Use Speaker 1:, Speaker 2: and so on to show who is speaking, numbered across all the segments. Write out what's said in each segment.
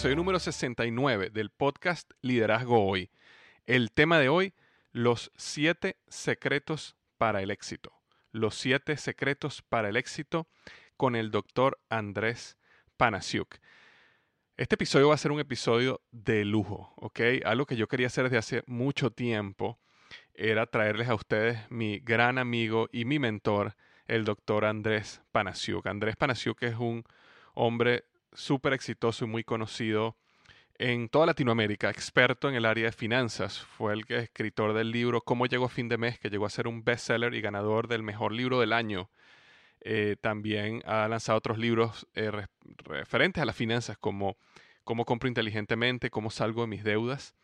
Speaker 1: Episodio número 69 del podcast Liderazgo Hoy. El tema de hoy, los siete secretos para el éxito. Los siete secretos para el éxito con el doctor Andrés Panasiuk. Este episodio va a ser un episodio de lujo, ¿ok? Algo que yo quería hacer desde hace mucho tiempo era traerles a ustedes mi gran amigo y mi mentor, el doctor Andrés Panasiuk. Andrés Panasiuk es un hombre súper exitoso y muy conocido en toda Latinoamérica, experto en el área de finanzas. Fue el escritor del libro Cómo llegó a fin de mes, que llegó a ser un bestseller y ganador del mejor libro del año. Eh, también ha lanzado otros libros eh, referentes a las finanzas como Cómo compro inteligentemente, Cómo salgo de mis deudas.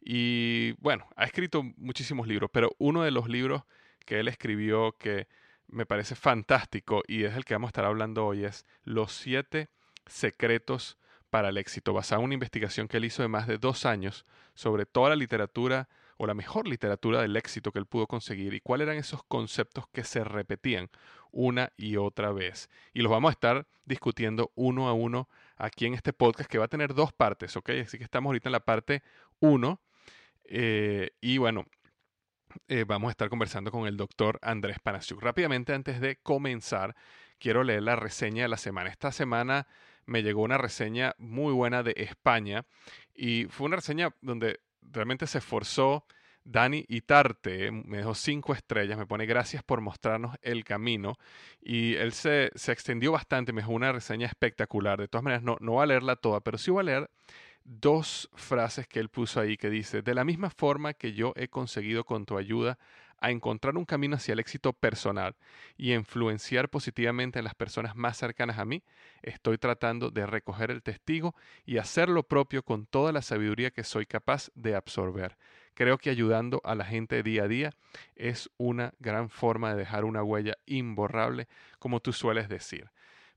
Speaker 1: Y bueno, ha escrito muchísimos libros, pero uno de los libros que él escribió que me parece fantástico y es el que vamos a estar hablando hoy es Los siete secretos para el éxito, basado en una investigación que él hizo de más de dos años sobre toda la literatura o la mejor literatura del éxito que él pudo conseguir y cuáles eran esos conceptos que se repetían una y otra vez. Y los vamos a estar discutiendo uno a uno aquí en este podcast que va a tener dos partes, ¿ok? Así que estamos ahorita en la parte uno eh, y bueno, eh, vamos a estar conversando con el doctor Andrés Panasiuk. Rápidamente, antes de comenzar, quiero leer la reseña de la semana. Esta semana me llegó una reseña muy buena de España y fue una reseña donde realmente se esforzó Dani Itarte, me dejó cinco estrellas, me pone gracias por mostrarnos el camino y él se, se extendió bastante, me dejó una reseña espectacular. De todas maneras, no, no voy a leerla toda, pero sí voy a leer dos frases que él puso ahí que dice, de la misma forma que yo he conseguido con tu ayuda a encontrar un camino hacia el éxito personal y influenciar positivamente en las personas más cercanas a mí, estoy tratando de recoger el testigo y hacer lo propio con toda la sabiduría que soy capaz de absorber. Creo que ayudando a la gente día a día es una gran forma de dejar una huella imborrable, como tú sueles decir.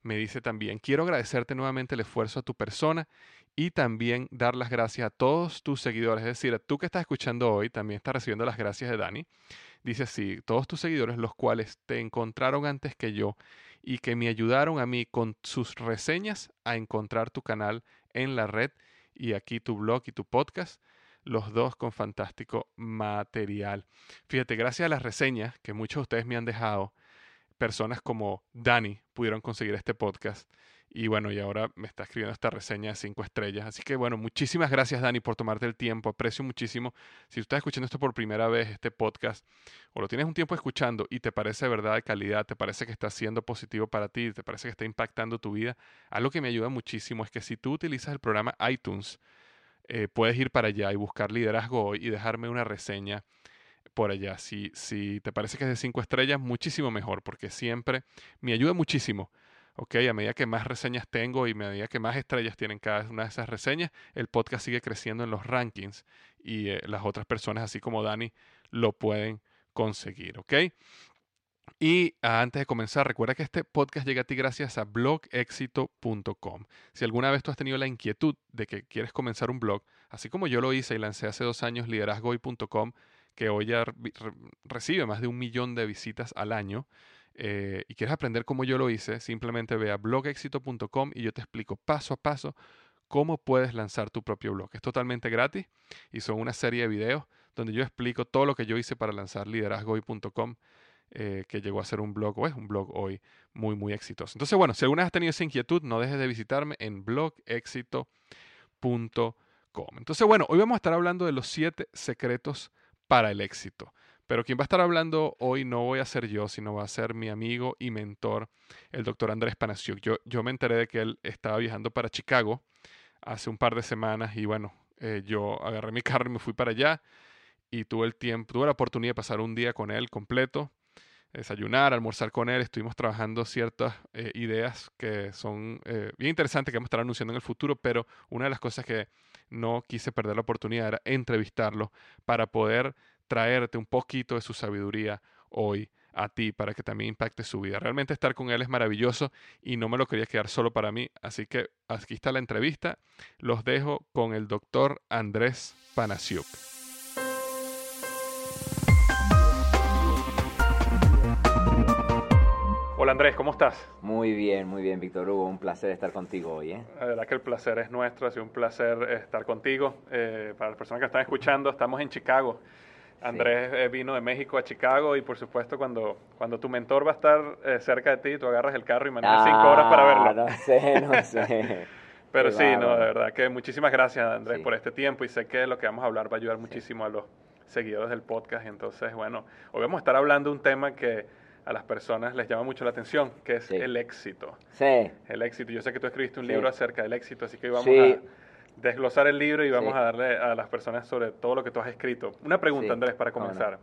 Speaker 1: Me dice también, quiero agradecerte nuevamente el esfuerzo a tu persona y también dar las gracias a todos tus seguidores. Es decir, tú que estás escuchando hoy, también estás recibiendo las gracias de Dani. Dice así, todos tus seguidores, los cuales te encontraron antes que yo y que me ayudaron a mí con sus reseñas a encontrar tu canal en la red y aquí tu blog y tu podcast, los dos con fantástico material. Fíjate, gracias a las reseñas que muchos de ustedes me han dejado, personas como Dani pudieron conseguir este podcast. Y bueno, y ahora me está escribiendo esta reseña de cinco estrellas. Así que bueno, muchísimas gracias Dani por tomarte el tiempo. Aprecio muchísimo. Si estás escuchando esto por primera vez, este podcast, o lo tienes un tiempo escuchando y te parece verdad de calidad, te parece que está siendo positivo para ti, te parece que está impactando tu vida, algo que me ayuda muchísimo es que si tú utilizas el programa iTunes, eh, puedes ir para allá y buscar liderazgo hoy y dejarme una reseña por allá. Si, si te parece que es de cinco estrellas, muchísimo mejor, porque siempre me ayuda muchísimo ok, a medida que más reseñas tengo y a medida que más estrellas tienen cada una de esas reseñas, el podcast sigue creciendo en los rankings y eh, las otras personas, así como Dani, lo pueden conseguir, ok. Y antes de comenzar, recuerda que este podcast llega a ti gracias a blogexito.com. Si alguna vez tú has tenido la inquietud de que quieres comenzar un blog, así como yo lo hice y lancé hace dos años liderazgoy.com, que hoy ya recibe más de un millón de visitas al año, eh, y quieres aprender cómo yo lo hice, simplemente ve a blogexito.com y yo te explico paso a paso cómo puedes lanzar tu propio blog. Es totalmente gratis y son una serie de videos donde yo explico todo lo que yo hice para lanzar liderazgohoy.com, eh, que llegó a ser un blog o es un blog hoy muy, muy exitoso. Entonces, bueno, si alguna vez has tenido esa inquietud, no dejes de visitarme en blogexito.com. Entonces, bueno, hoy vamos a estar hablando de los siete secretos para el éxito. Pero quien va a estar hablando hoy no voy a ser yo, sino va a ser mi amigo y mentor, el doctor Andrés Panasiuk. Yo, me enteré de que él estaba viajando para Chicago hace un par de semanas y bueno, eh, yo agarré mi carro y me fui para allá y tuve el tiempo, tuve la oportunidad de pasar un día con él completo, desayunar, almorzar con él. Estuvimos trabajando ciertas eh, ideas que son eh, bien interesantes que vamos a estar anunciando en el futuro, pero una de las cosas que no quise perder la oportunidad era entrevistarlo para poder traerte un poquito de su sabiduría hoy a ti para que también impacte su vida. Realmente estar con él es maravilloso y no me lo quería quedar solo para mí. Así que aquí está la entrevista. Los dejo con el doctor Andrés Panasiuk. Hola Andrés, ¿cómo estás?
Speaker 2: Muy bien, muy bien, Víctor Hugo. Un placer estar contigo hoy. ¿eh?
Speaker 1: La verdad que el placer es nuestro, ha sido un placer estar contigo. Eh, para las personas que están escuchando, estamos en Chicago Andrés eh, vino de México a Chicago y por supuesto cuando, cuando tu mentor va a estar eh, cerca de ti, tú agarras el carro y manejas cinco horas para verlo.
Speaker 2: Ah, no sé, no sé.
Speaker 1: Pero sí, no, de verdad que muchísimas gracias Andrés por este tiempo y sé que lo que vamos a hablar va a ayudar muchísimo a los seguidores del podcast. Entonces, bueno, hoy vamos a estar hablando de un tema que a las personas les llama mucho la atención, que es el éxito.
Speaker 2: Sí.
Speaker 1: El éxito. Yo sé que tú escribiste un libro acerca del éxito, así que hoy vamos a desglosar el libro y vamos a darle a las personas sobre todo lo que tú has escrito. Una pregunta, Andrés, para comenzar.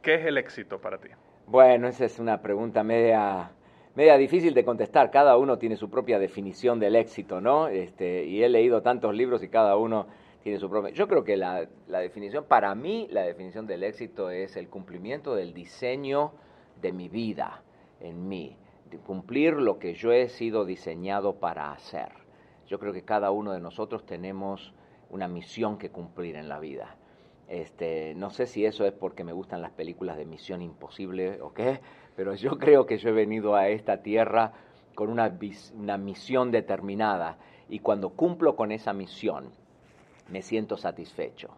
Speaker 1: ¿Qué es el éxito para ti?
Speaker 2: Bueno, esa es una pregunta media, media difícil de contestar. Cada uno tiene su propia definición del éxito, ¿no? Este, y he leído tantos libros y cada uno tiene su propia. Yo creo que la, la definición, para mí, la definición del éxito es el cumplimiento del diseño de mi vida en mí, de cumplir lo que yo he sido diseñado para hacer. Yo creo que cada uno de nosotros tenemos una misión que cumplir en la vida. Este, no sé si eso es porque me gustan las películas de Misión Imposible o qué, pero yo creo que yo he venido a esta tierra con una, misión determinada y cuando cumplo con esa misión me siento satisfecho.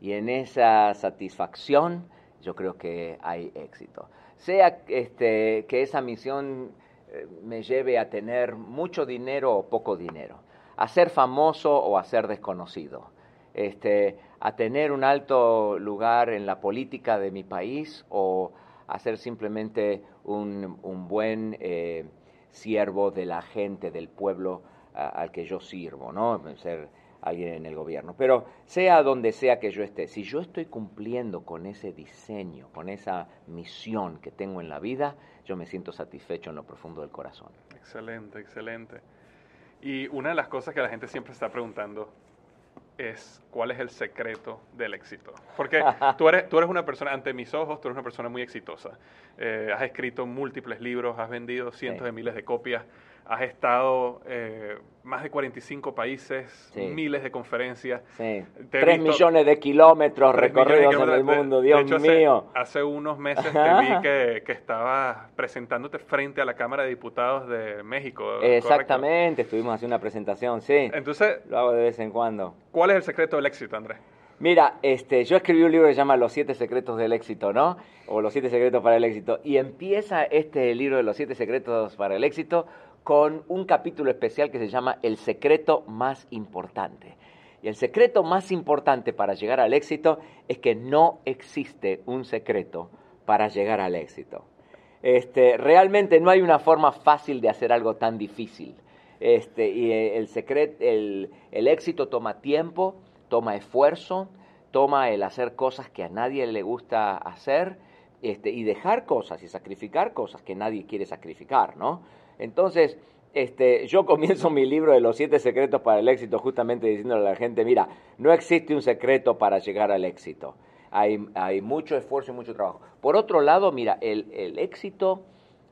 Speaker 2: Y en esa satisfacción yo creo que hay éxito. Sea este, que esa misión eh, me lleve a tener mucho dinero o poco dinero a ser famoso o a ser desconocido, este, a tener un alto lugar en la política de mi país o a ser simplemente un, buen eh, siervo de la gente, del pueblo al que yo sirvo, ¿no? Ser alguien en el gobierno. Pero sea donde sea que yo esté, si yo estoy cumpliendo con ese diseño, con esa misión que tengo en la vida, yo me siento satisfecho en lo profundo del corazón.
Speaker 1: Excelente, excelente. Y una de las cosas que la gente siempre está preguntando es cuál es el secreto del éxito. Porque tú eres, tú eres una persona, ante mis ojos, tú eres una persona muy exitosa. Eh, has escrito múltiples libros, has vendido cientos de miles de copias has estado eh, más de 45 países, miles de conferencias.
Speaker 2: Sí. Tres millones de kilómetros recorridos en el mundo, Dios mío.
Speaker 1: Hace, unos meses te vi que, que estabas presentándote frente a la Cámara de Diputados de México.
Speaker 2: Exactamente, estuvimos haciendo una presentación, sí.
Speaker 1: Entonces,
Speaker 2: lo hago de vez en cuando.
Speaker 1: ¿Cuál es el secreto del éxito, Andrés?
Speaker 2: Mira, este, yo escribí un libro que se llama Los siete secretos del éxito, ¿no? O Los siete secretos para el éxito. Y empieza este libro de Los siete secretos para el éxito con un capítulo especial que se llama El secreto más importante. Y el secreto más importante para llegar al éxito es que no existe un secreto para llegar al éxito. Este, realmente no hay una forma fácil de hacer algo tan difícil. Este, y el, secreto, el, el éxito toma tiempo, toma esfuerzo, toma el hacer cosas que a nadie le gusta hacer este, y dejar cosas y sacrificar cosas que nadie quiere sacrificar, ¿no? Entonces, este, yo comienzo mi libro de los siete secretos para el éxito justamente diciéndole a la gente, mira, no existe un secreto para llegar al éxito. Hay, mucho esfuerzo y mucho trabajo. Por otro lado, mira, el, el éxito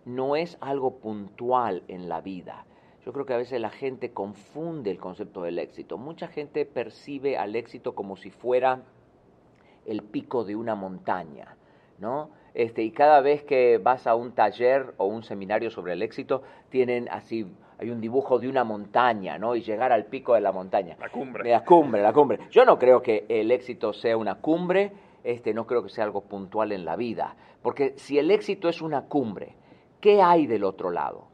Speaker 2: no es algo puntual en la vida. Yo creo que a veces la gente confunde el concepto del éxito. Mucha gente percibe al éxito como si fuera el pico de una montaña, ¿no? Este, y cada vez que vas a un taller o un seminario sobre el éxito, tienen así, hay un dibujo de una montaña, ¿no? Y llegar al pico de la montaña.
Speaker 1: La cumbre.
Speaker 2: La cumbre, la cumbre. Yo no creo que el éxito sea una cumbre, este, no creo que sea algo puntual en la vida. Porque si el éxito es una cumbre, ¿qué hay del otro lado?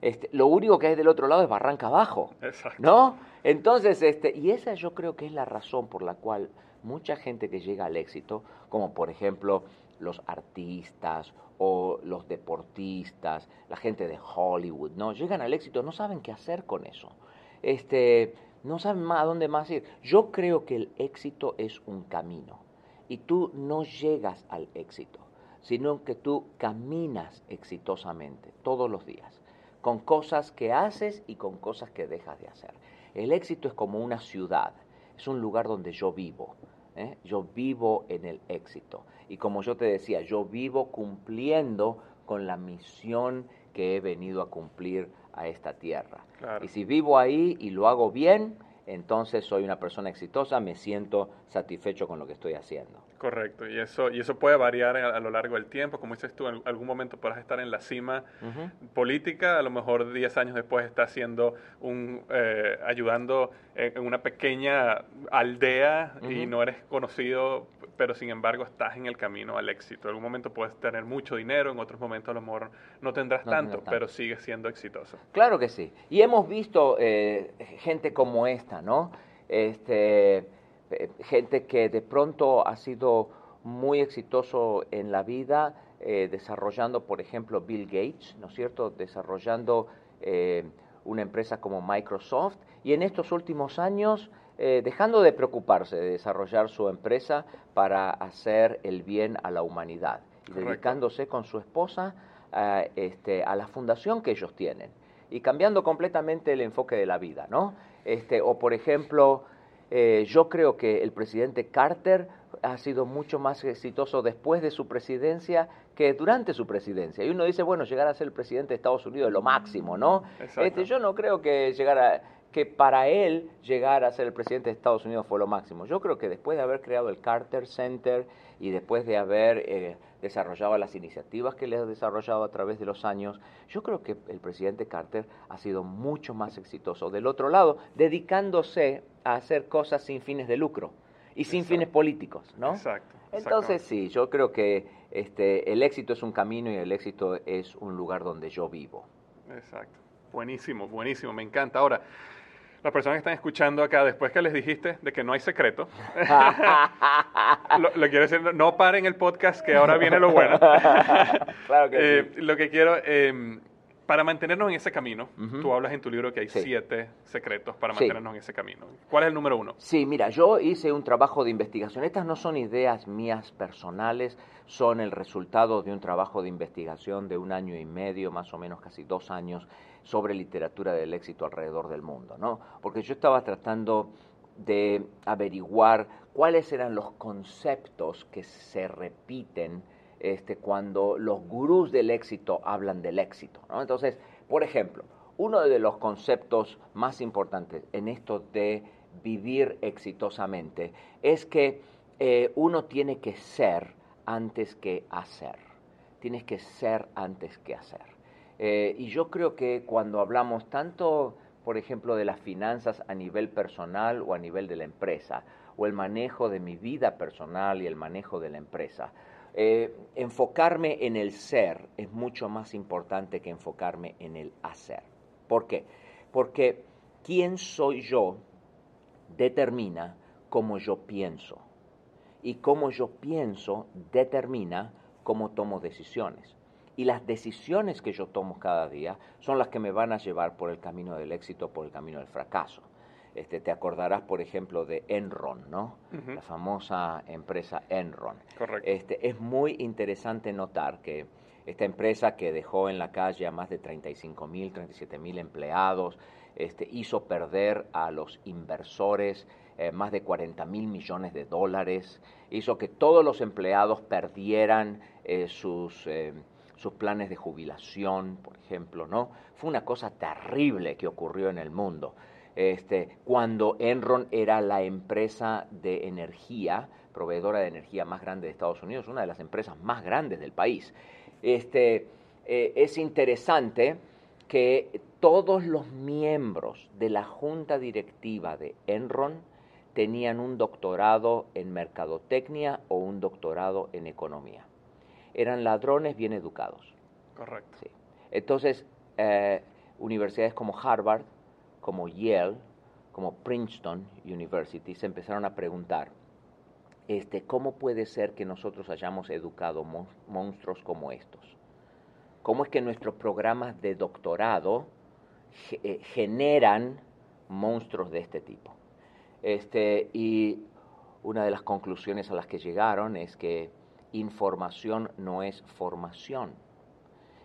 Speaker 2: Este, lo único que hay del otro lado es barranca abajo,
Speaker 1: Exacto.
Speaker 2: ¿no? Entonces, este, y esa yo creo que es la razón por la cual mucha gente que llega al éxito, como por ejemplo los artistas o los deportistas, la gente de Hollywood, ¿no? Llegan al éxito, no saben qué hacer con eso. Este, no saben más a dónde más ir. Yo creo que el éxito es un camino y tú no llegas al éxito, sino que tú caminas exitosamente todos los días, con cosas que haces y con cosas que dejas de hacer. El éxito es como una ciudad, es un lugar donde yo vivo. ¿Eh? Yo vivo en el éxito. Y como yo te decía, yo vivo cumpliendo con la misión que he venido a cumplir a esta tierra.
Speaker 1: Claro.
Speaker 2: Y si vivo ahí y lo hago bien, entonces soy una persona exitosa, me siento satisfecho con lo que estoy haciendo.
Speaker 1: Correcto, y eso, y eso puede variar a, a lo largo del tiempo. Como dices tú, en algún momento podrás estar en la cima política, a lo mejor 10 años después estás haciendo un, eh, ayudando en, una pequeña aldea y no eres conocido, pero sin embargo estás en el camino al éxito. En algún momento puedes tener mucho dinero, en otros momentos a lo mejor no tendrás
Speaker 2: No
Speaker 1: tanto,
Speaker 2: tendrás tanto.
Speaker 1: pero sigues siendo exitoso.
Speaker 2: Claro que sí. Y hemos visto eh, gente como esta, ¿no? Este, eh, gente que de pronto ha sido muy exitoso en la vida, eh, desarrollando, por ejemplo, Bill Gates, ¿no es cierto? Desarrollando eh, una empresa como Microsoft y en estos últimos años eh, dejando de preocuparse de desarrollar su empresa para hacer el bien a la humanidad y
Speaker 1: Correcto.
Speaker 2: dedicándose con su esposa a, este, a la fundación que ellos tienen y cambiando completamente el enfoque de la vida, ¿no? Este, o por ejemplo, eh, yo creo que el presidente Carter ha sido mucho más exitoso después de su presidencia que durante su presidencia. Y uno dice, bueno, llegar a ser el presidente de Estados Unidos es lo máximo, ¿no? Este, yo no creo que llegar a, que para él llegar a ser el presidente de Estados Unidos fue lo máximo. Yo creo que después de haber creado el Carter Center y después de haber eh, desarrollado las iniciativas que le ha desarrollado a través de los años, yo creo que el presidente Carter ha sido mucho más exitoso. Del otro lado, dedicándose a hacer cosas sin fines de lucro y sin
Speaker 1: Exacto.
Speaker 2: fines políticos, ¿no?
Speaker 1: Exacto.
Speaker 2: Entonces sí, yo creo que este, el éxito es un camino y el éxito es un lugar donde yo vivo.
Speaker 1: Exacto. Buenísimo, buenísimo, me encanta. Ahora, las personas que están escuchando acá, después que les dijiste de que no hay secreto, lo, lo quiero decir, no paren el podcast, que ahora viene lo bueno.
Speaker 2: Claro que
Speaker 1: Eh,
Speaker 2: sí.
Speaker 1: Lo que quiero, eh, para mantenernos en ese camino, tú hablas en tu libro que hay
Speaker 2: Sí.
Speaker 1: siete secretos para
Speaker 2: Sí.
Speaker 1: mantenernos en ese camino. ¿Cuál es el número uno?
Speaker 2: Sí, mira, yo hice un trabajo de investigación. Estas no son ideas mías personales, son el resultado de un trabajo de investigación de un año y medio, más o menos casi dos años, sobre literatura del éxito alrededor del mundo, ¿no? Porque yo estaba tratando de averiguar cuáles eran los conceptos que se repiten este, cuando los gurús del éxito hablan del éxito. ¿no? Entonces, por ejemplo, uno de los conceptos más importantes en esto de vivir exitosamente es que eh, uno tiene que ser antes que hacer. Tienes que ser antes que hacer. Eh, y yo creo que cuando hablamos tanto, por ejemplo, de las finanzas a nivel personal o a nivel de la empresa, o el manejo de mi vida personal y el manejo de la empresa. Eh, enfocarme en el ser es mucho más importante que enfocarme en el hacer. ¿Por qué? Porque quién soy yo determina cómo yo pienso. Y cómo yo pienso determina cómo tomo decisiones. Y las decisiones que yo tomo cada día son las que me van a llevar por el camino del éxito, por el camino del fracaso. Este, te acordarás, por ejemplo, de Enron, ¿no? La famosa empresa Enron.
Speaker 1: Correcto.
Speaker 2: Este, es muy interesante notar que esta empresa que dejó en la calle a más de 35 mil, 37 mil empleados, este, hizo perder a los inversores eh, más de 40 mil millones de dólares, hizo que todos los empleados perdieran eh, sus, eh, sus planes de jubilación, por ejemplo, ¿no? Fue una cosa terrible que ocurrió en el mundo. Este, cuando Enron era la empresa de energía, proveedora de energía más grande de Estados Unidos, una de las empresas más grandes del país. Este, es interesante que todos los miembros de la junta directiva de Enron tenían un doctorado en mercadotecnia o un doctorado en economía. Eran ladrones bien educados.
Speaker 1: Correcto.
Speaker 2: Sí. Entonces, eh, universidades como Harvard, como Yale, como Princeton University se empezaron a preguntar, este, ¿cómo puede ser que nosotros hayamos educado monstruos como estos? ¿Cómo es que nuestros programas de doctorado eh, generan monstruos de este tipo. Este, y una de las conclusiones a las que llegaron es que información no es formación.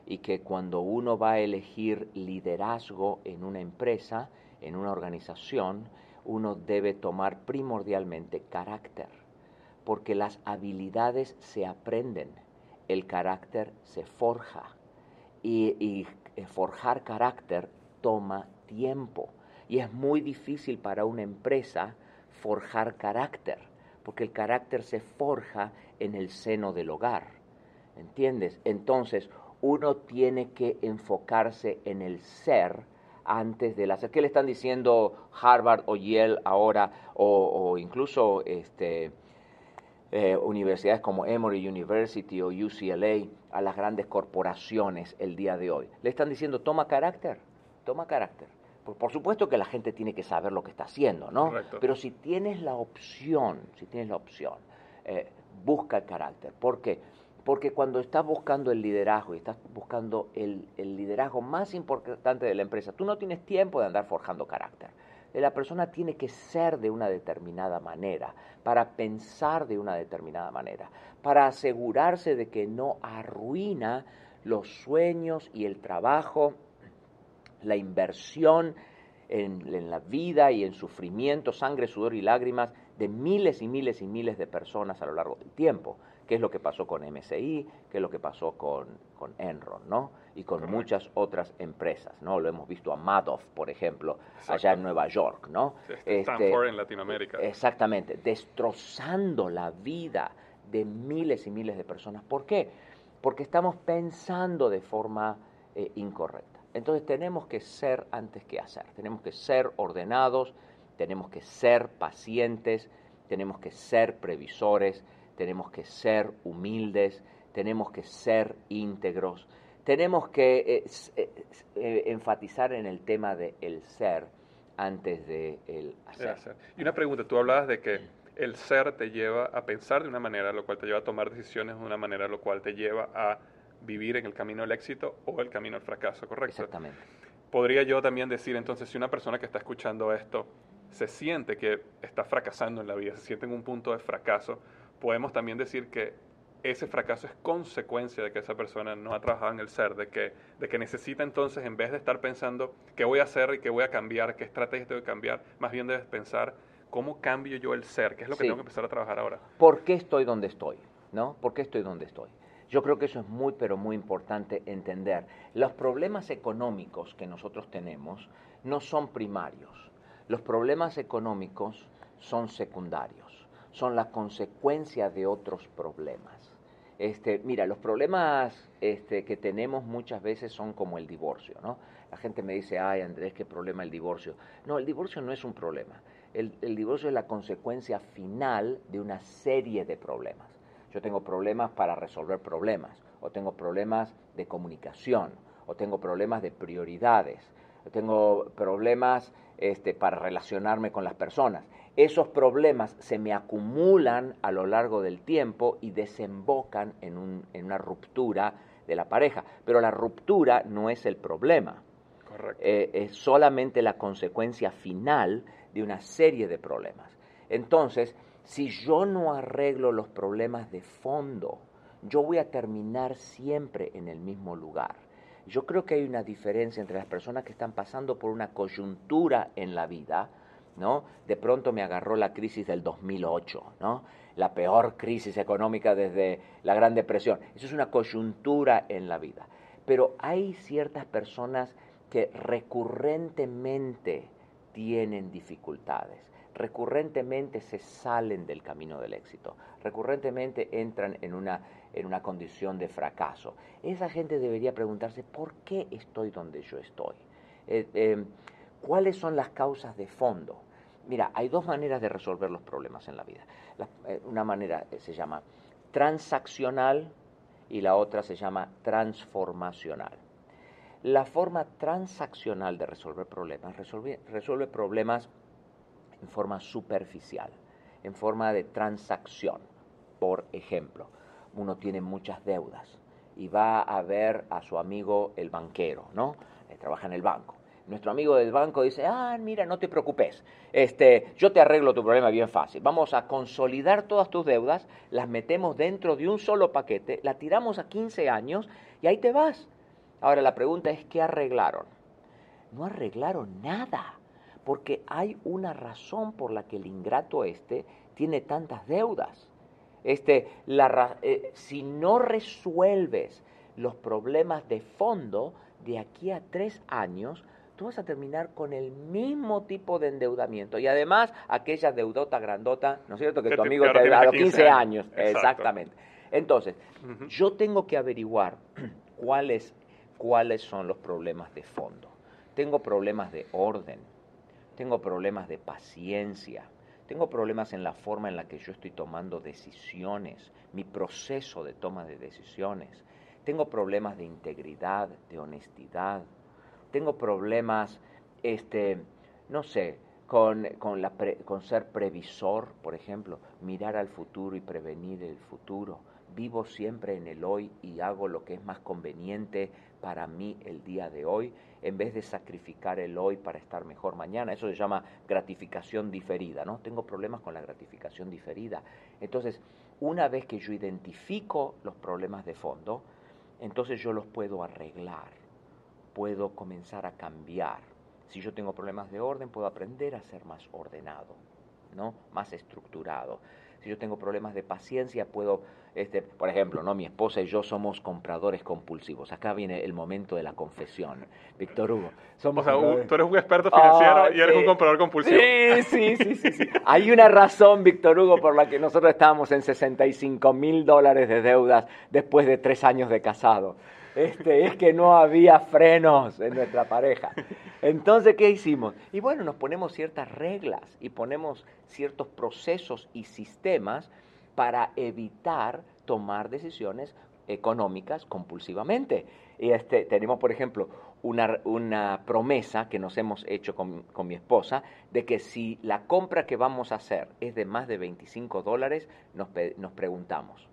Speaker 2: Y que cuando uno va a elegir liderazgo en una empresa, en una organización, uno debe tomar primordialmente carácter, porque las habilidades se aprenden, el carácter se forja y, eh, forjar carácter toma tiempo y es muy difícil para una empresa forjar carácter, porque el carácter se forja en el seno del hogar. ¿Entiendes? Entonces, uno tiene que enfocarse en el ser antes del hacer. ¿Qué le están diciendo Harvard o Yale ahora, o, incluso este, eh, universidades como Emory University o UCLA a las grandes corporaciones el día de hoy? Le están diciendo, toma carácter toma carácter. Por, supuesto que la gente tiene que saber lo que está haciendo, ¿no? Pero si tienes la opción, si tienes la opción, eh, busca el carácter. ¿Por qué? Porque cuando estás buscando el liderazgo y estás buscando el, el, liderazgo más importante de la empresa, tú no tienes tiempo de andar forjando carácter. La persona tiene que ser de una determinada manera, para pensar de una determinada manera, para asegurarse de que no arruina los sueños y el trabajo la inversión en, la vida y en sufrimiento, sangre, sudor y lágrimas de miles y miles y miles de personas a lo largo del tiempo. ¿Qué es lo que pasó con MSI? ¿Qué es lo que pasó con, con Enron? ¿no? Y con muchas otras empresas. ¿no? Lo hemos visto a Madoff, por ejemplo, allá en Nueva York. ¿no?
Speaker 1: Este, Stanford en Latinoamérica.
Speaker 2: Exactamente, destrozando la vida de miles y miles de personas. ¿Por qué? Porque estamos pensando de forma eh, incorrecta. Entonces tenemos que ser antes que hacer, tenemos que ser ordenados, tenemos que ser pacientes, tenemos que ser previsores, tenemos que ser humildes, tenemos que ser íntegros, tenemos que eh, eh, eh, enfatizar en el tema del el ser antes del de hacer. hacer.
Speaker 1: Y una pregunta, tú hablabas de que el ser te lleva a pensar de una manera, lo cual te lleva a tomar decisiones de una manera, lo cual te lleva a vivir en el camino del éxito o el camino al fracaso, ¿correcto?
Speaker 2: Exactamente.
Speaker 1: Podría yo también decir entonces, si una persona que está escuchando esto se siente que está fracasando en la vida, se siente en un punto de fracaso, podemos también decir que ese fracaso es consecuencia de que esa persona no ha trabajado en el ser, de que, de que necesita entonces, en vez de estar pensando qué voy a hacer y qué voy a cambiar, qué estrategia tengo que cambiar, más bien debes pensar cómo cambio yo el ser, qué es lo que tengo que empezar a trabajar ahora.
Speaker 2: ¿Por qué estoy donde estoy? ¿No? ¿Por qué estoy donde estoy? Yo creo que eso es muy, pero muy importante entender. Los problemas económicos que nosotros tenemos no son primarios. Los problemas económicos son secundarios, son la consecuencia de otros problemas. Este, mira, los problemas este, que tenemos muchas veces son como el divorcio, ¿no? La gente me dice, ay Andrés, qué problema el divorcio. No, el divorcio no es un problema. El, el divorcio es la consecuencia final de una serie de problemas. Yo tengo problemas para resolver problemas, o tengo problemas de comunicación, o tengo problemas de prioridades, o tengo problemas este, para relacionarme con las personas. Esos problemas se me acumulan a lo largo del tiempo y desembocan en, un, en una ruptura de la pareja. Pero la ruptura no es el problema. Eh, es solamente la consecuencia final de una serie de problemas. Entonces, si yo no arreglo los problemas de fondo, yo voy a terminar siempre en el mismo lugar. Yo creo que hay una diferencia entre las personas que están pasando por una coyuntura en la vida, ¿no? De pronto me agarró la crisis del 2008, ¿no? La peor crisis económica desde la Gran Depresión. Eso es una coyuntura en la vida. Pero hay ciertas personas que recurrentemente tienen dificultades, recurrentemente se salen del camino del éxito, recurrentemente entran en una, en una condición de fracaso. Esa gente debería preguntarse, ¿por qué estoy donde yo estoy? Eh, eh, ¿Cuáles son las causas de fondo? Mira, hay dos maneras de resolver los problemas en la vida. Eh, una manera se llama transaccional y la otra se llama transformacional. La forma transaccional de resolver problemas resuelve, problemas en forma superficial, en forma de transacción. Por ejemplo, uno tiene muchas deudas y va a ver a su amigo el banquero, ¿no? Eh, trabaja en el banco. Nuestro amigo del banco dice, ah, mira, no te preocupes, este, yo te arreglo tu problema bien fácil. Vamos a consolidar todas tus deudas, las metemos dentro de un solo paquete, la tiramos a 15 años y ahí te vas. Ahora la pregunta es, ¿qué arreglaron? No arreglaron nada, porque hay una razón por la que el ingrato este tiene tantas deudas. Este, la, eh, si no resuelves los problemas de fondo, de aquí a tres años, tú vas a terminar con el mismo tipo de endeudamiento. Y además, aquella deudota grandota, ¿no es cierto? Que, tu amigo te da a los 15 años. Exactamente. Entonces, yo tengo que averiguar cuál es cuáles son los problemas de fondo. Tengo problemas de orden, tengo problemas de paciencia, tengo problemas en la forma en la que yo estoy tomando decisiones, mi proceso de toma de decisiones, tengo problemas de integridad, de honestidad, tengo problemas, este, no sé, con, con, la con ser previsor, por ejemplo, mirar al futuro y prevenir el futuro. Vivo siempre en el hoy y hago lo que es más conveniente para mí el día de hoy, en vez de sacrificar el hoy para estar mejor mañana. Eso se llama gratificación diferida, ¿no? Tengo problemas con la gratificación diferida. Entonces, una vez que yo identifico los problemas de fondo, entonces yo los puedo arreglar, puedo comenzar a cambiar. Si yo tengo problemas de orden, puedo aprender a ser más ordenado, ¿no? Más estructurado si yo tengo problemas de paciencia, puedo, este, por ejemplo, ¿no? mi esposa y yo somos compradores compulsivos. Acá viene el momento de la confesión. Víctor Hugo, somos...
Speaker 1: O sea, tú eres un experto financiero y eres un comprador compulsivo.
Speaker 2: Sí, sí, sí, sí, Hay una razón, Víctor Hugo, por la que nosotros estábamos en 65 mil dólares de deudas después de tres años de casado. Este, es que no había frenos en nuestra pareja. Entonces, ¿qué hicimos? Y bueno, nos ponemos ciertas reglas y ponemos ciertos procesos y sistemas para evitar tomar decisiones económicas compulsivamente. Y este, tenemos, por ejemplo, una, una promesa que nos hemos hecho con, con, mi esposa de que si la compra que vamos a hacer es de más de 25 dólares, nos, nos preguntamos,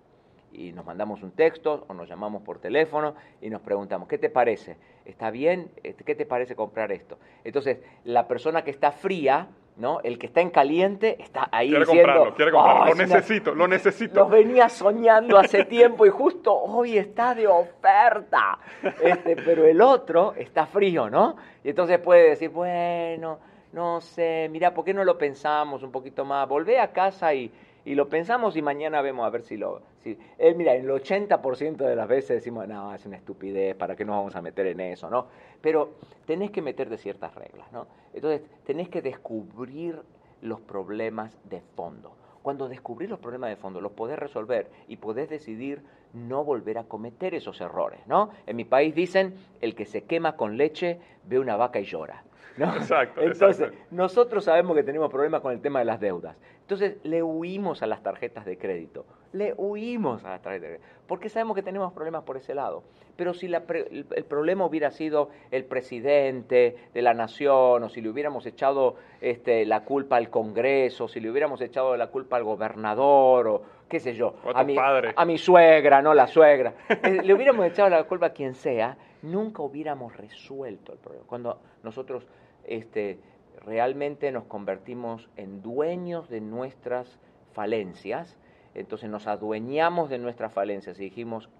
Speaker 2: y nos mandamos un texto o nos llamamos por teléfono y nos preguntamos, ¿qué te parece? ¿Está bien? Este, ¿Qué te parece comprar esto? Entonces, la persona que está fría, ¿no? El que está en caliente está ahí
Speaker 1: quiere
Speaker 2: diciendo,
Speaker 1: comprarlo, quiere comprarlo, lo necesito, lo necesito.
Speaker 2: Lo venía soñando hace tiempo y justo hoy está de oferta. Este, pero el otro está frío, ¿no? Y entonces puede decir, bueno, no sé, mira, ¿por qué no lo pensamos un poquito más? Volvé a casa y, y lo pensamos y mañana vemos a ver si lo... Si, eh, mira, el 80% de las veces decimos, no, es una estupidez, ¿para qué nos vamos a meter en eso? ¿no? Pero tenés que meterte ciertas reglas, ¿no? Entonces, tenés que descubrir los problemas de fondo. Cuando descubrís los problemas de fondo, los podés resolver y podés decidir no volver a cometer esos errores, ¿no? En mi país dicen, el que se quema con leche ve una vaca y llora. ¿no?
Speaker 1: Exacto.
Speaker 2: Entonces, nosotros sabemos que tenemos problemas con el tema de las deudas. Entonces, le huimos a las tarjetas de crédito. Le huimos a las tarjetas de crédito. Porque sabemos que tenemos problemas por ese lado. Pero si el, problema hubiera sido el presidente de la nación, o si le hubiéramos echado este, la culpa al Congreso, si le hubiéramos echado la culpa al gobernador, o qué sé yo,
Speaker 1: a, mi,
Speaker 2: padre. a mi suegra, no la suegra, eh, le hubiéramos echado la culpa a quien sea, nunca hubiéramos resuelto el problema. Cuando nosotros este, realmente nos convertimos en dueños de nuestras falencias, entonces nos adueñamos de nuestras falencias y dijimos,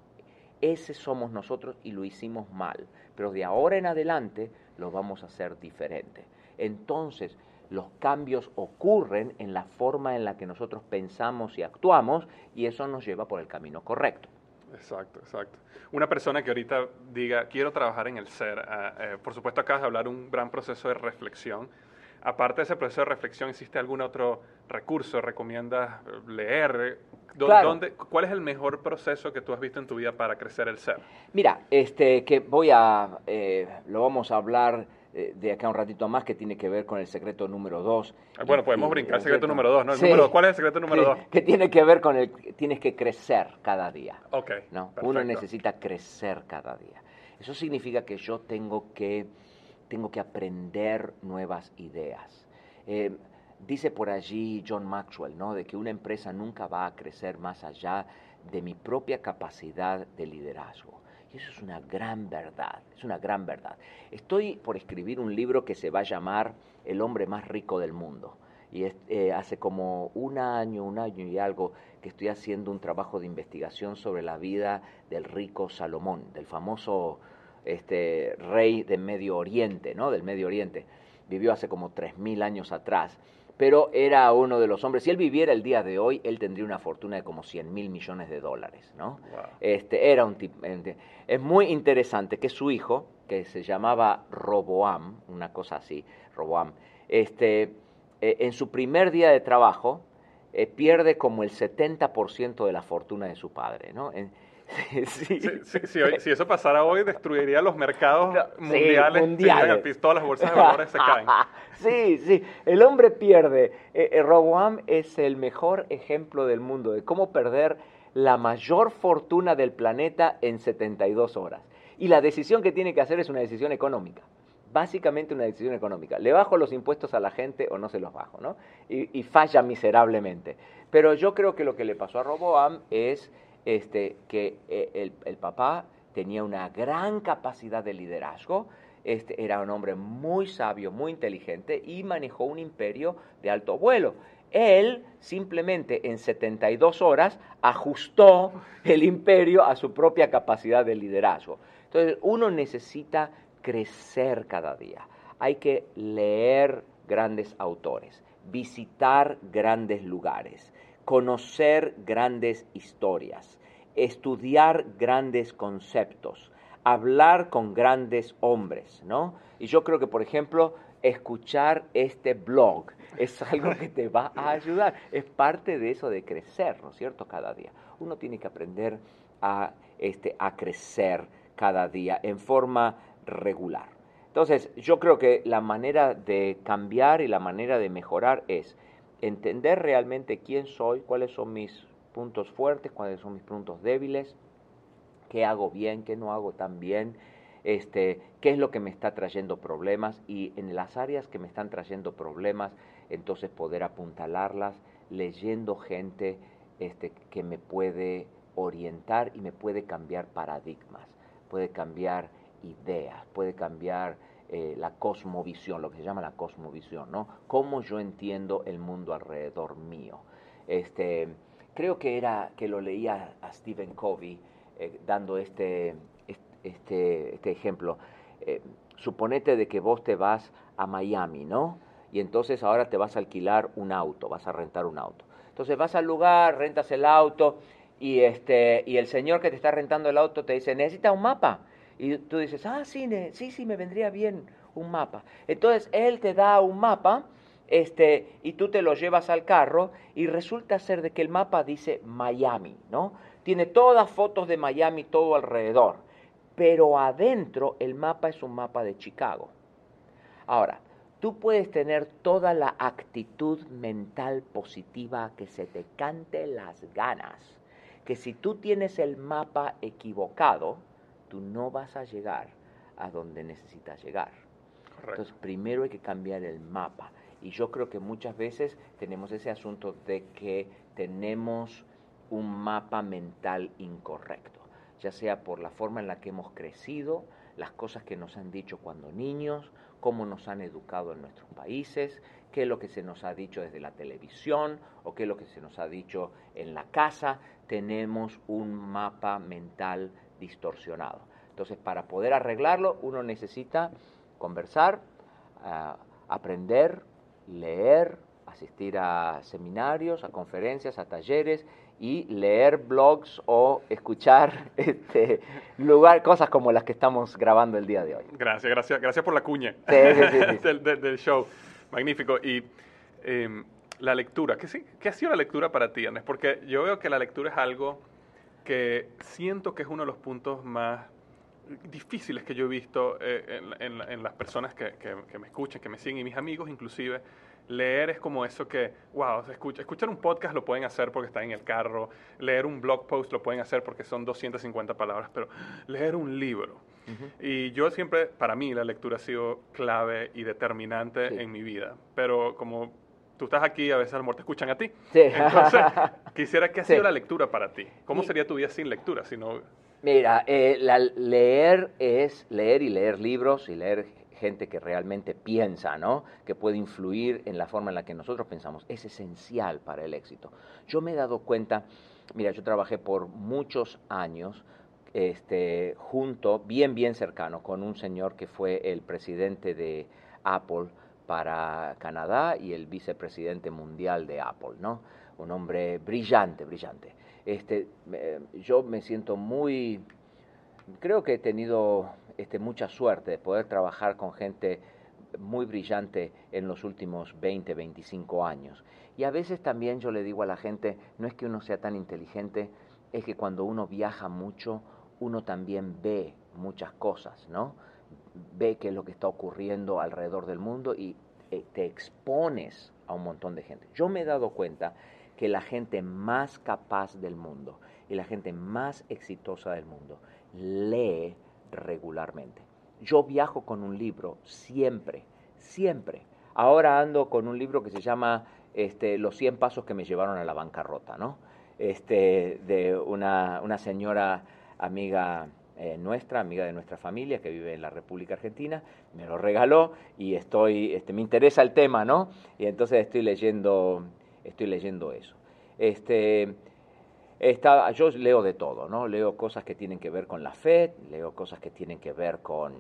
Speaker 2: ese somos nosotros y lo hicimos mal, pero de ahora en adelante lo vamos a hacer diferente. Entonces, los cambios ocurren en la forma en la que nosotros pensamos y actuamos y eso nos lleva por el camino correcto.
Speaker 1: Exacto, exacto. Una persona que ahorita diga, quiero trabajar en el ser, eh, por supuesto acabas de hablar un gran proceso de reflexión. Aparte de ese proceso de reflexión, ¿existe algún otro recurso? ¿Recomiendas leer? ¿Dónde, ¿Cuál es el mejor proceso que tú has visto en tu vida para crecer el ser?
Speaker 2: Mira, este, que voy a, eh, lo vamos a hablar eh, de acá un ratito más que tiene que ver con el secreto número dos.
Speaker 1: Ah, bueno, podemos brincar el secreto número dos, ¿no? El número, ¿Cuál es el secreto número dos?
Speaker 2: Que tiene que ver con el, tienes que crecer cada día.
Speaker 1: Ok.
Speaker 2: ¿no? Uno necesita crecer cada día. Eso significa que yo tengo que, tengo que aprender nuevas ideas. Eh, dice por allí John Maxwell, ¿no? De que una empresa nunca va a crecer más allá de mi propia capacidad de liderazgo. Y eso es una gran verdad, es una gran verdad. Estoy por escribir un libro que se va a llamar El hombre más rico del mundo. Y eh, hace como un año, un año y algo que estoy haciendo un trabajo de investigación sobre la vida del rico Salomón, del famoso este, rey del Medio Oriente, ¿no? Del Medio Oriente. Vivió hace como 3.000 años atrás pero era uno de los hombres. Si él viviera el día de hoy, él tendría una fortuna de como 100 mil millones de dólares, ¿no? Este, era un tipo, es muy interesante que su hijo, que se llamaba Roboam, una cosa así, Roboam, este, eh, en su primer día de trabajo, eh, pierde como el 70% de la fortuna de su padre, ¿no?
Speaker 1: Sí. si eso pasara hoy, destruiría los mercados mundiales. mundiales. todas las bolsas de valores se caen.
Speaker 2: sí, sí. El hombre pierde. Eh, eh, Roboam es el mejor ejemplo del mundo de cómo perder la mayor fortuna del planeta en 72 horas. Y la decisión que tiene que hacer es una decisión económica. Básicamente una decisión económica. ¿Le bajo los impuestos a la gente o no se los bajo? ¿no? Y, y falla miserablemente. Pero yo creo que lo que le pasó a Roboam es este, que eh, el, papá tenía una gran capacidad de liderazgo, este, era un hombre muy sabio, muy inteligente y manejó un imperio de alto vuelo. Él simplemente en 72 horas ajustó el imperio a su propia capacidad de liderazgo. Entonces uno necesita crecer cada día. Hay que leer grandes autores, visitar grandes lugares, conocer grandes historias, estudiar grandes conceptos, hablar con grandes hombres, ¿no? Y yo creo que, por ejemplo, escuchar este blog es algo que te va a ayudar, es parte de eso de crecer, ¿no es cierto? Cada día. Uno tiene que aprender a, este, a crecer cada día en forma regular. Entonces, yo creo que la manera de cambiar y la manera de mejorar es entender realmente quién soy, cuáles son mis puntos fuertes, cuáles son mis puntos débiles, qué hago bien, qué no hago tan bien, este, qué es lo que me está trayendo problemas y en las áreas que me están trayendo problemas, entonces poder apuntalarlas leyendo gente este, que me puede orientar y me puede cambiar paradigmas, puede cambiar ideas, puede cambiar eh, la cosmovisión, lo que se llama la cosmovisión, ¿no? Cómo yo entiendo el mundo alrededor mío. Este, creo que era que lo leía a Stephen Covey eh, dando este, este, este ejemplo. Eh, suponete de que vos te vas a Miami, ¿no? Y entonces ahora te vas a alquilar un auto, vas a rentar un auto. Entonces vas al lugar, rentas el auto y, este, y el señor que te está rentando el auto te dice, necesita un mapa. Y tú dices, ah, sí, sí, sí, me vendría bien un mapa. Entonces él te da un mapa este, y tú te lo llevas al carro y resulta ser de que el mapa dice Miami, ¿no? tiene todas fotos de Miami todo alrededor, pero adentro el mapa es un mapa de Chicago. Ahora, tú puedes tener toda la actitud mental positiva que se te cante las ganas, que si tú tienes el mapa equivocado, tú no vas a llegar a donde necesitas llegar. Entonces, primero hay que cambiar el mapa. Y yo creo que muchas veces tenemos ese asunto de que tenemos un mapa mental incorrecto, ya sea por la forma en la que hemos crecido, las cosas que nos han dicho cuando niños, cómo nos han educado en nuestros países, qué es lo que se nos ha dicho desde la televisión o qué es lo que se nos ha dicho en la casa. Tenemos un mapa mental distorsionado. Entonces, para poder arreglarlo, uno necesita conversar, ah, aprender, leer, asistir a seminarios, a conferencias, a talleres y leer blogs o escuchar este, lugar, cosas como las que estamos grabando el día de hoy.
Speaker 1: Gracias, gracias, gracias por la cuña del, show. Magnífico. Y em, la lectura, ¿qué, ¿qué ha sido la lectura para ti, Andrés? Porque yo veo que la lectura es algo que siento que es uno de los puntos más difíciles que yo he visto eh, en, las personas que, me escuchan, que me siguen y mis amigos inclusive. Leer es como eso que, wow, escucha, escuchar un podcast lo pueden hacer porque está en el carro, leer un blog post lo pueden hacer porque son 250 palabras, pero leer un libro. Y yo siempre, para mí, la lectura ha sido clave y determinante en mi vida. Pero como tú estás aquí, a veces a lo mejor te escuchan a ti. Entonces, quisiera que ha sido la lectura para ti. ¿Cómo sería tu vida sin lectura? Si no,
Speaker 2: Mira, eh, la, leer es leer y leer libros y leer gente que realmente piensa, ¿no? Que puede influir en la forma en la que nosotros pensamos. Es esencial para el éxito. Yo me he dado cuenta, mira, yo trabajé por muchos años este, junto, bien, bien cercano, con un señor que fue el presidente de Apple para Canadá y el vicepresidente mundial de Apple, ¿no? Un hombre brillante, brillante este, yo me siento muy, creo que he tenido este, mucha suerte de poder trabajar con gente muy brillante en los últimos 20, 25 años. Y a veces también yo le digo a la gente, no es que uno sea tan inteligente, es que cuando uno viaja mucho, uno también ve muchas cosas, ¿no? Ve qué es lo que está ocurriendo alrededor del mundo y eh, te expones a un montón de gente. Yo me he dado cuenta que la gente más capaz del mundo y la gente más exitosa del mundo lee regularmente. Yo viajo con un libro siempre, siempre. Ahora ando con un libro que se llama este, Los 100 pasos que me llevaron a la bancarrota, ¿no? Este, de una, una señora amiga eh, nuestra, amiga de nuestra familia que vive en la República Argentina, me lo regaló y estoy, este, me interesa el tema, ¿no? Y entonces estoy leyendo estoy leyendo eso. Este, yo leo de todo, ¿no? Leo cosas que tienen que ver con la fe, leo cosas que tienen que ver con,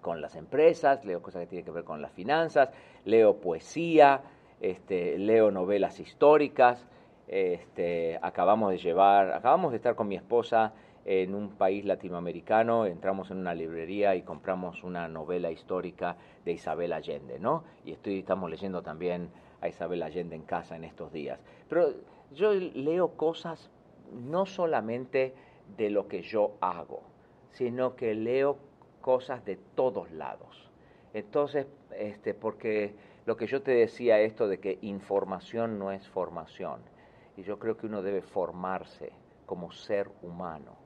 Speaker 2: con las empresas, leo cosas que tienen que ver con las finanzas, leo poesía, este, leo novelas históricas. Este, acabamos de llevar, acabamos de estar con mi esposa en un país latinoamericano, entramos en una librería y compramos una novela histórica de Isabel Allende, ¿no? Y estoy, estamos leyendo también a Isabel Allende en casa en estos días. Pero yo leo cosas no solamente de lo que yo hago, sino que leo cosas de todos lados. Entonces, este, porque lo que yo te decía, esto de que información no es formación, y yo creo que uno debe formarse como ser humano.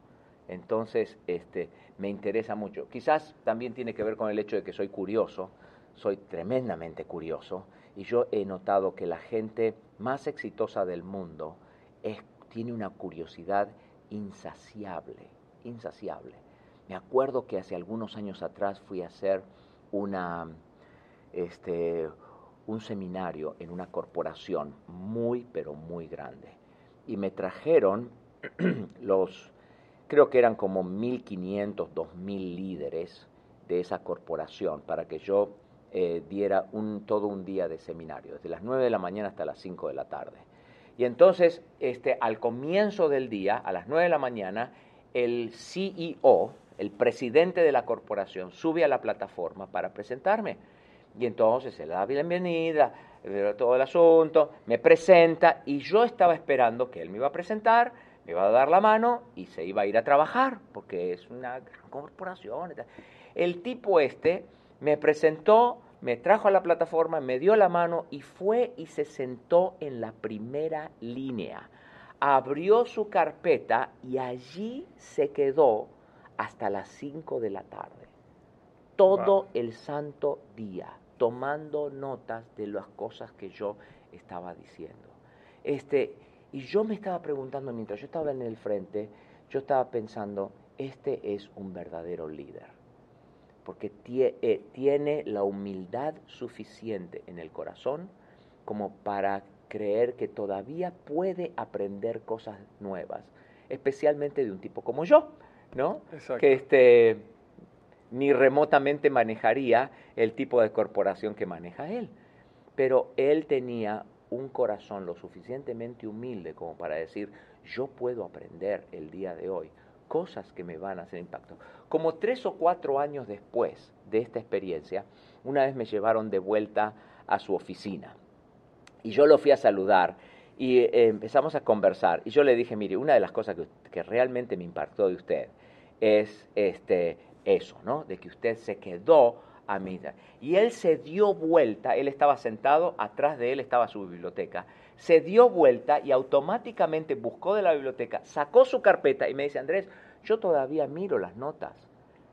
Speaker 2: Entonces, este, me interesa mucho. Quizás también tiene que ver con el hecho de que soy curioso, soy tremendamente curioso, y yo he notado que la gente más exitosa del mundo tiene una curiosidad insaciable, insaciable. Me acuerdo que hace algunos años atrás fui a hacer una, este, un seminario en una corporación muy, pero muy grande. Y me trajeron los, creo que eran como 1.500, 2.000 líderes de esa corporación para que yo eh, diera un, todo un día de seminario, desde las 9 de la mañana hasta las 5 de la tarde. Y entonces, este, al comienzo del día, a las 9 de la mañana, el CEO, el presidente de la corporación, sube a la plataforma para presentarme. Y entonces le da bienvenida, todo el asunto, me presenta y yo estaba esperando que él me iba a presentar, me iba a dar la mano y se iba a ir a trabajar, porque es una gran corporación. El tipo este me presentó, me trajo a la plataforma, me dio la mano y fue y se sentó en la primera línea. Abrió su carpeta y allí se quedó hasta las 5 de la tarde. Todo el santo día, tomando notas de las cosas que yo estaba diciendo. Este, y yo me estaba preguntando, mientras yo estaba en el frente, yo estaba pensando, este es un verdadero líder, porque eh, tiene la humildad suficiente en el corazón como para creer que todavía puede aprender cosas nuevas, especialmente de un tipo como yo, ¿no? Que este, ni remotamente manejaría el tipo de corporación que maneja él. Pero él tenía un corazón lo suficientemente humilde como para decir, yo puedo aprender el día de hoy cosas que me van a hacer impacto. Como tres o cuatro años después de esta experiencia, una vez me llevaron de vuelta a su oficina y yo lo fui a saludar y eh, empezamos a conversar y yo le dije, mire, una de las cosas que, que realmente me impactó de usted es este, eso, ¿no? De que usted se quedó a. Y él se dio vuelta, él estaba sentado, atrás de él estaba su biblioteca, se dio vuelta y automáticamente buscó de la biblioteca, sacó su carpeta y me dice, Andrés, yo todavía miro las notas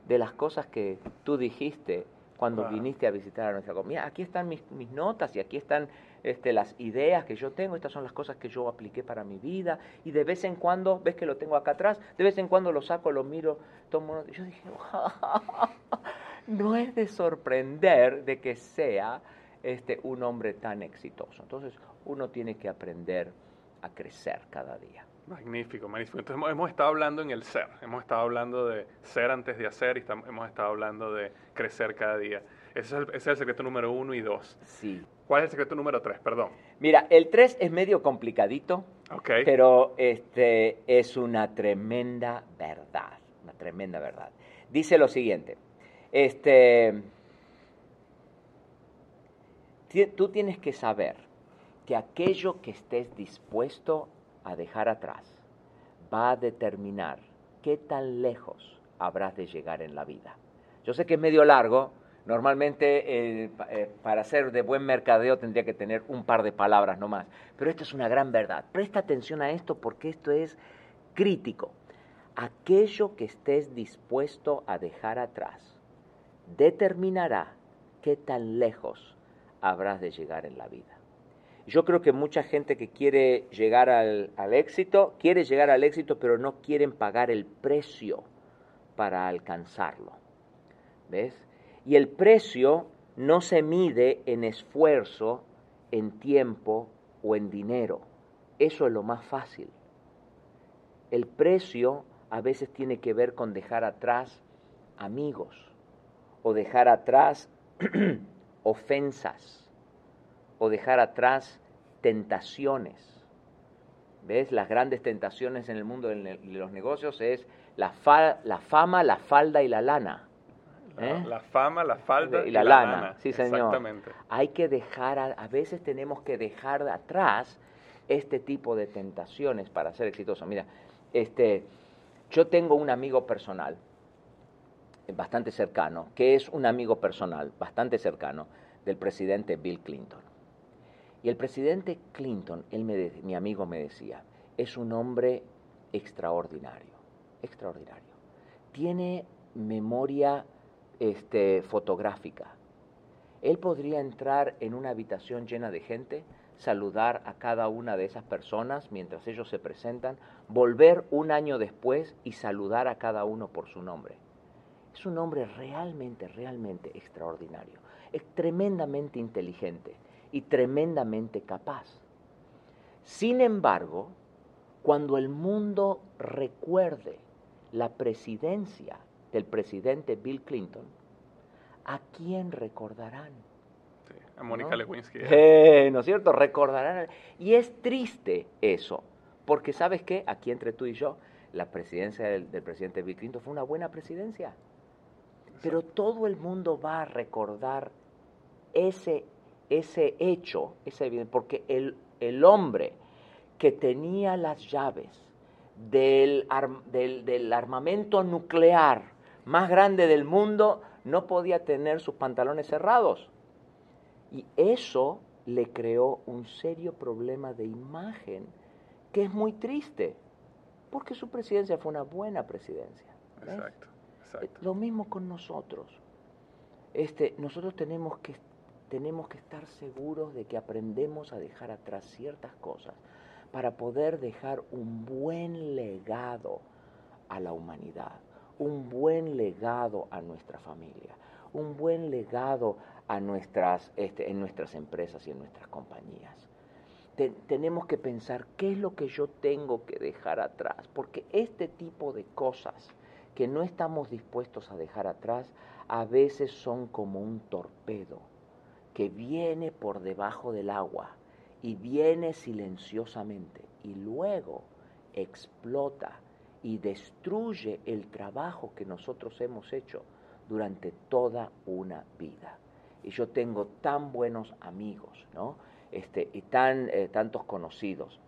Speaker 2: de las cosas que tú dijiste cuando viniste a visitar a nuestra comunidad. Aquí están mis, mis notas y aquí están este, las ideas que yo tengo, estas son las cosas que yo apliqué para mi vida, y de vez en cuando, ves que lo tengo acá atrás, de vez en cuando lo saco, lo miro, tomo... Yo dije, no es de sorprender de que sea este, un hombre tan exitoso. Entonces, uno tiene que aprender a crecer cada día.
Speaker 1: Magnífico, magnífico. Entonces hemos, estado hablando en el ser, hemos estado hablando de ser antes de hacer y hemos estado hablando de crecer cada día. Ese es, el, secreto número uno y dos.
Speaker 2: Sí.
Speaker 1: ¿Cuál es el secreto número tres? Perdón.
Speaker 2: Mira, el tres es medio complicadito,
Speaker 1: okay.
Speaker 2: pero este, es una tremenda verdad, una tremenda verdad. Dice lo siguiente, este, tú tienes que saber que aquello que estés dispuesto a dejar atrás va a determinar qué tan lejos habrás de llegar en la vida. Yo sé que es medio largo, normalmente eh, eh, para ser de buen mercadeo tendría que tener un par de palabras nomás, pero esto es una gran verdad. Presta atención a esto porque esto es crítico. Aquello que estés dispuesto a dejar atrás determinará qué tan lejos habrás de llegar en la vida. Yo creo que mucha gente que quiere llegar al, éxito, quiere llegar al éxito, pero no quieren pagar el precio para alcanzarlo. ¿Ves? Y el precio no se mide en esfuerzo, en tiempo o en dinero. Eso es lo más fácil. El precio a veces tiene que ver con dejar atrás amigos o dejar atrás ofensas o dejar atrás tentaciones. ¿Ves? Las grandes tentaciones en el mundo de los negocios es la, la fama, la falda y la lana.
Speaker 1: ¿Eh? La, fama, la falda
Speaker 2: y, la, lana. Sí, señor. Exactamente. Hay que dejar, a, veces tenemos que dejar atrás este tipo de tentaciones para ser exitoso. Mira, este, yo tengo un amigo personal, bastante cercano, que es un amigo personal, bastante cercano, del presidente Bill Clinton. Y el presidente Clinton, mi amigo me decía, es un hombre extraordinario, extraordinario. Tiene memoria este, fotográfica. Él podría entrar en una habitación llena de gente, saludar a cada una de esas personas mientras ellos se presentan, volver un año después y saludar a cada uno por su nombre. Es un hombre realmente, realmente extraordinario. Es tremendamente inteligente y tremendamente capaz. Sin embargo, cuando el mundo recuerde la presidencia del presidente Bill Clinton, ¿a quién recordarán?
Speaker 1: a Mónica Lewinsky.
Speaker 2: Eh, ¿No es cierto? Recordarán. Y es triste eso, porque ¿sabes qué? Aquí entre tú y yo, la presidencia del, del presidente Bill Clinton fue una buena presidencia. Pero todo el mundo va a recordar ese ese hecho, ese porque el, el hombre que tenía las llaves del, del armamento nuclear más grande del mundo no podía tener sus pantalones cerrados. Y eso le creó un serio problema de imagen que es muy triste, porque su presidencia fue una buena presidencia.
Speaker 1: Exacto,
Speaker 2: Lo mismo con nosotros. Este, nosotros tenemos que, tenemos que estar seguros de que aprendemos a dejar atrás ciertas cosas para poder dejar un buen legado a la humanidad, un buen legado a nuestra familia, un buen legado a nuestras, este, en nuestras empresas y en nuestras compañías. tenemos que pensar qué es lo que yo tengo que dejar atrás, porque este tipo de cosas que no estamos dispuestos a dejar atrás a veces son como un torpedo que viene por debajo del agua y viene silenciosamente y luego explota y destruye el trabajo que nosotros hemos hecho durante toda una vida y yo tengo tan buenos amigos, ¿no? Este, y tan, eh, tantos conocidos,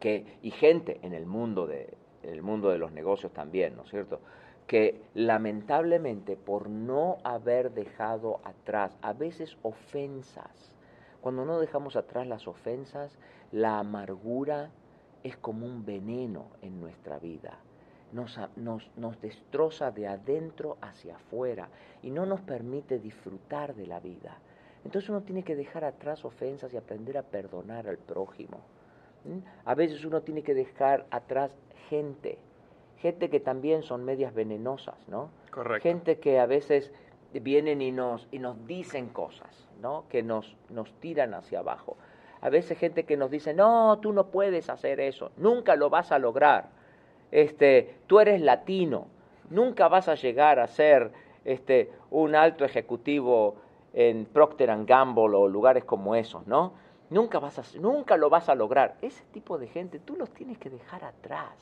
Speaker 2: que, y gente en el, mundo de, en el mundo de los negocios también, ¿no es cierto? Que lamentablemente por no haber dejado atrás a veces ofensas, cuando no dejamos atrás las ofensas, la amargura es como un veneno en nuestra vida nos, nos, destroza de adentro hacia afuera y no nos permite disfrutar de la vida. Entonces uno tiene que dejar atrás ofensas y aprender a perdonar al prójimo. A veces uno tiene que dejar atrás gente, gente que también son medias venenosas, ¿no?
Speaker 1: Correcto.
Speaker 2: Gente que a veces vienen y nos, y nos dicen cosas, ¿no? Que nos, nos tiran hacia abajo. A veces gente que nos dice, no, tú no puedes hacer eso, nunca lo vas a lograr este, tú eres latino, nunca vas a llegar a ser este, un alto ejecutivo en Procter Gamble o lugares como esos, ¿no? Nunca, vas a, nunca lo vas a lograr. Ese tipo de gente tú los tienes que dejar atrás,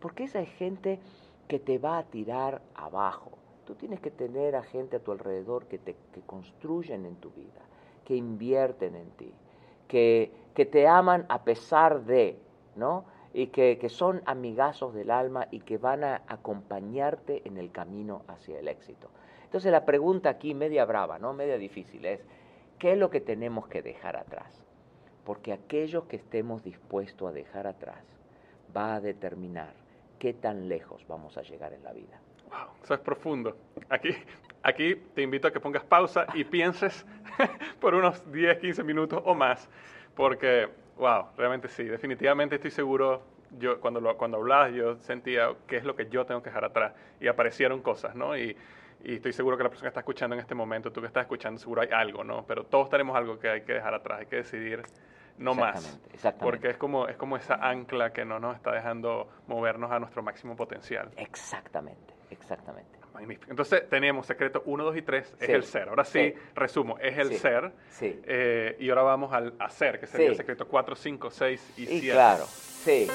Speaker 2: porque esa es gente que te va a tirar abajo. Tú tienes que tener a gente a tu alrededor que te que construyen en tu vida, que invierten en ti, que, que te aman a pesar de, ¿no? y que, que, son amigazos del alma y que van a acompañarte en el camino hacia el éxito. Entonces la pregunta aquí, media brava, ¿no? media difícil, es, ¿qué es lo que tenemos que dejar atrás? Porque aquello que estemos dispuestos a dejar atrás va a determinar qué tan lejos vamos a llegar en la vida.
Speaker 1: Wow, eso es profundo. Aquí, aquí te invito a que pongas pausa y pienses por unos 10, 15 minutos o más, porque Wow, realmente sí, definitivamente estoy seguro. Yo cuando lo, cuando hablabas yo sentía qué es lo que yo tengo que dejar atrás y aparecieron cosas, ¿no? Y, y estoy seguro que la persona que está escuchando en este momento, tú que estás escuchando, seguro hay algo, ¿no? Pero todos tenemos algo que hay que dejar atrás, hay que decidir no más.
Speaker 2: Exactamente.
Speaker 1: Porque es como, es como esa ancla que no nos está dejando movernos a nuestro máximo potencial.
Speaker 2: Exactamente, exactamente.
Speaker 1: Entonces tenemos secreto 1, 2 y 3, es el ser. Ahora sí, resumo, es el ser.
Speaker 2: Sí.
Speaker 1: Eh, y ahora vamos al hacer, que sería el secreto 4, 5, 6 y 7.
Speaker 2: claro, sí.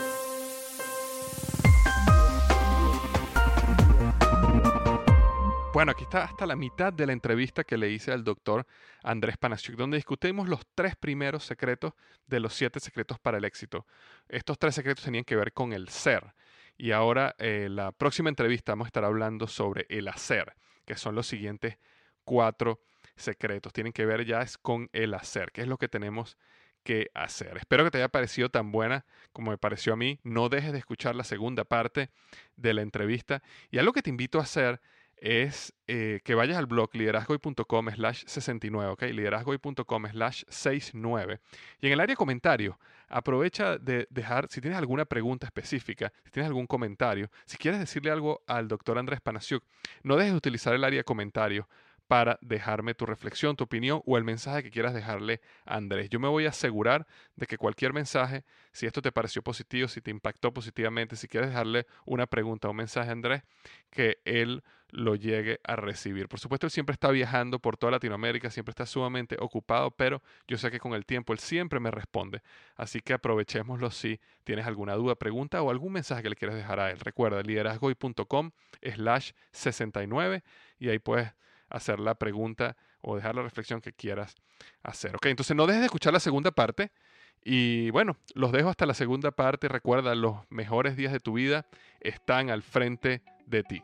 Speaker 1: Bueno, aquí está hasta la mitad de la entrevista que le hice al doctor Andrés Panasiuk, donde discutimos los tres primeros secretos de los siete secretos para el éxito. Estos tres secretos tenían que ver con el ser. Y ahora, eh, la próxima entrevista vamos a estar hablando sobre el hacer, que son los siguientes cuatro secretos. Tienen que ver ya es con el hacer, que es lo que tenemos que hacer. Espero que te haya parecido tan buena como me pareció a mí. No dejes de escuchar la segunda parte de la entrevista. Y algo que te invito a hacer es eh, que vayas al blog liderazgoy.com slash 69, ¿ok? liderazgoy.com slash 69. Y en el área de comentarios, aprovecha de dejar, si tienes alguna pregunta específica, si tienes algún comentario, si quieres decirle algo al doctor Andrés Panasiuk, no dejes de utilizar el área de comentarios para dejarme tu reflexión, tu opinión o el mensaje que quieras dejarle a Andrés. Yo me voy a asegurar de que cualquier mensaje, si esto te pareció positivo, si te impactó positivamente, si quieres dejarle una pregunta o un mensaje a Andrés, que él lo llegue a recibir. Por supuesto, él siempre está viajando por toda Latinoamérica, siempre está sumamente ocupado, pero yo sé que con el tiempo él siempre me responde. Así que aprovechémoslo si tienes alguna duda, pregunta o algún mensaje que le quieras dejar a él. Recuerda, liderazgoy.com slash 69 y ahí puedes hacer la pregunta o dejar la reflexión que quieras hacer. Ok, entonces no dejes de escuchar la segunda parte Y bueno, los dejo hasta la segunda parte. Recuerda, los mejores días de tu vida están al frente de ti.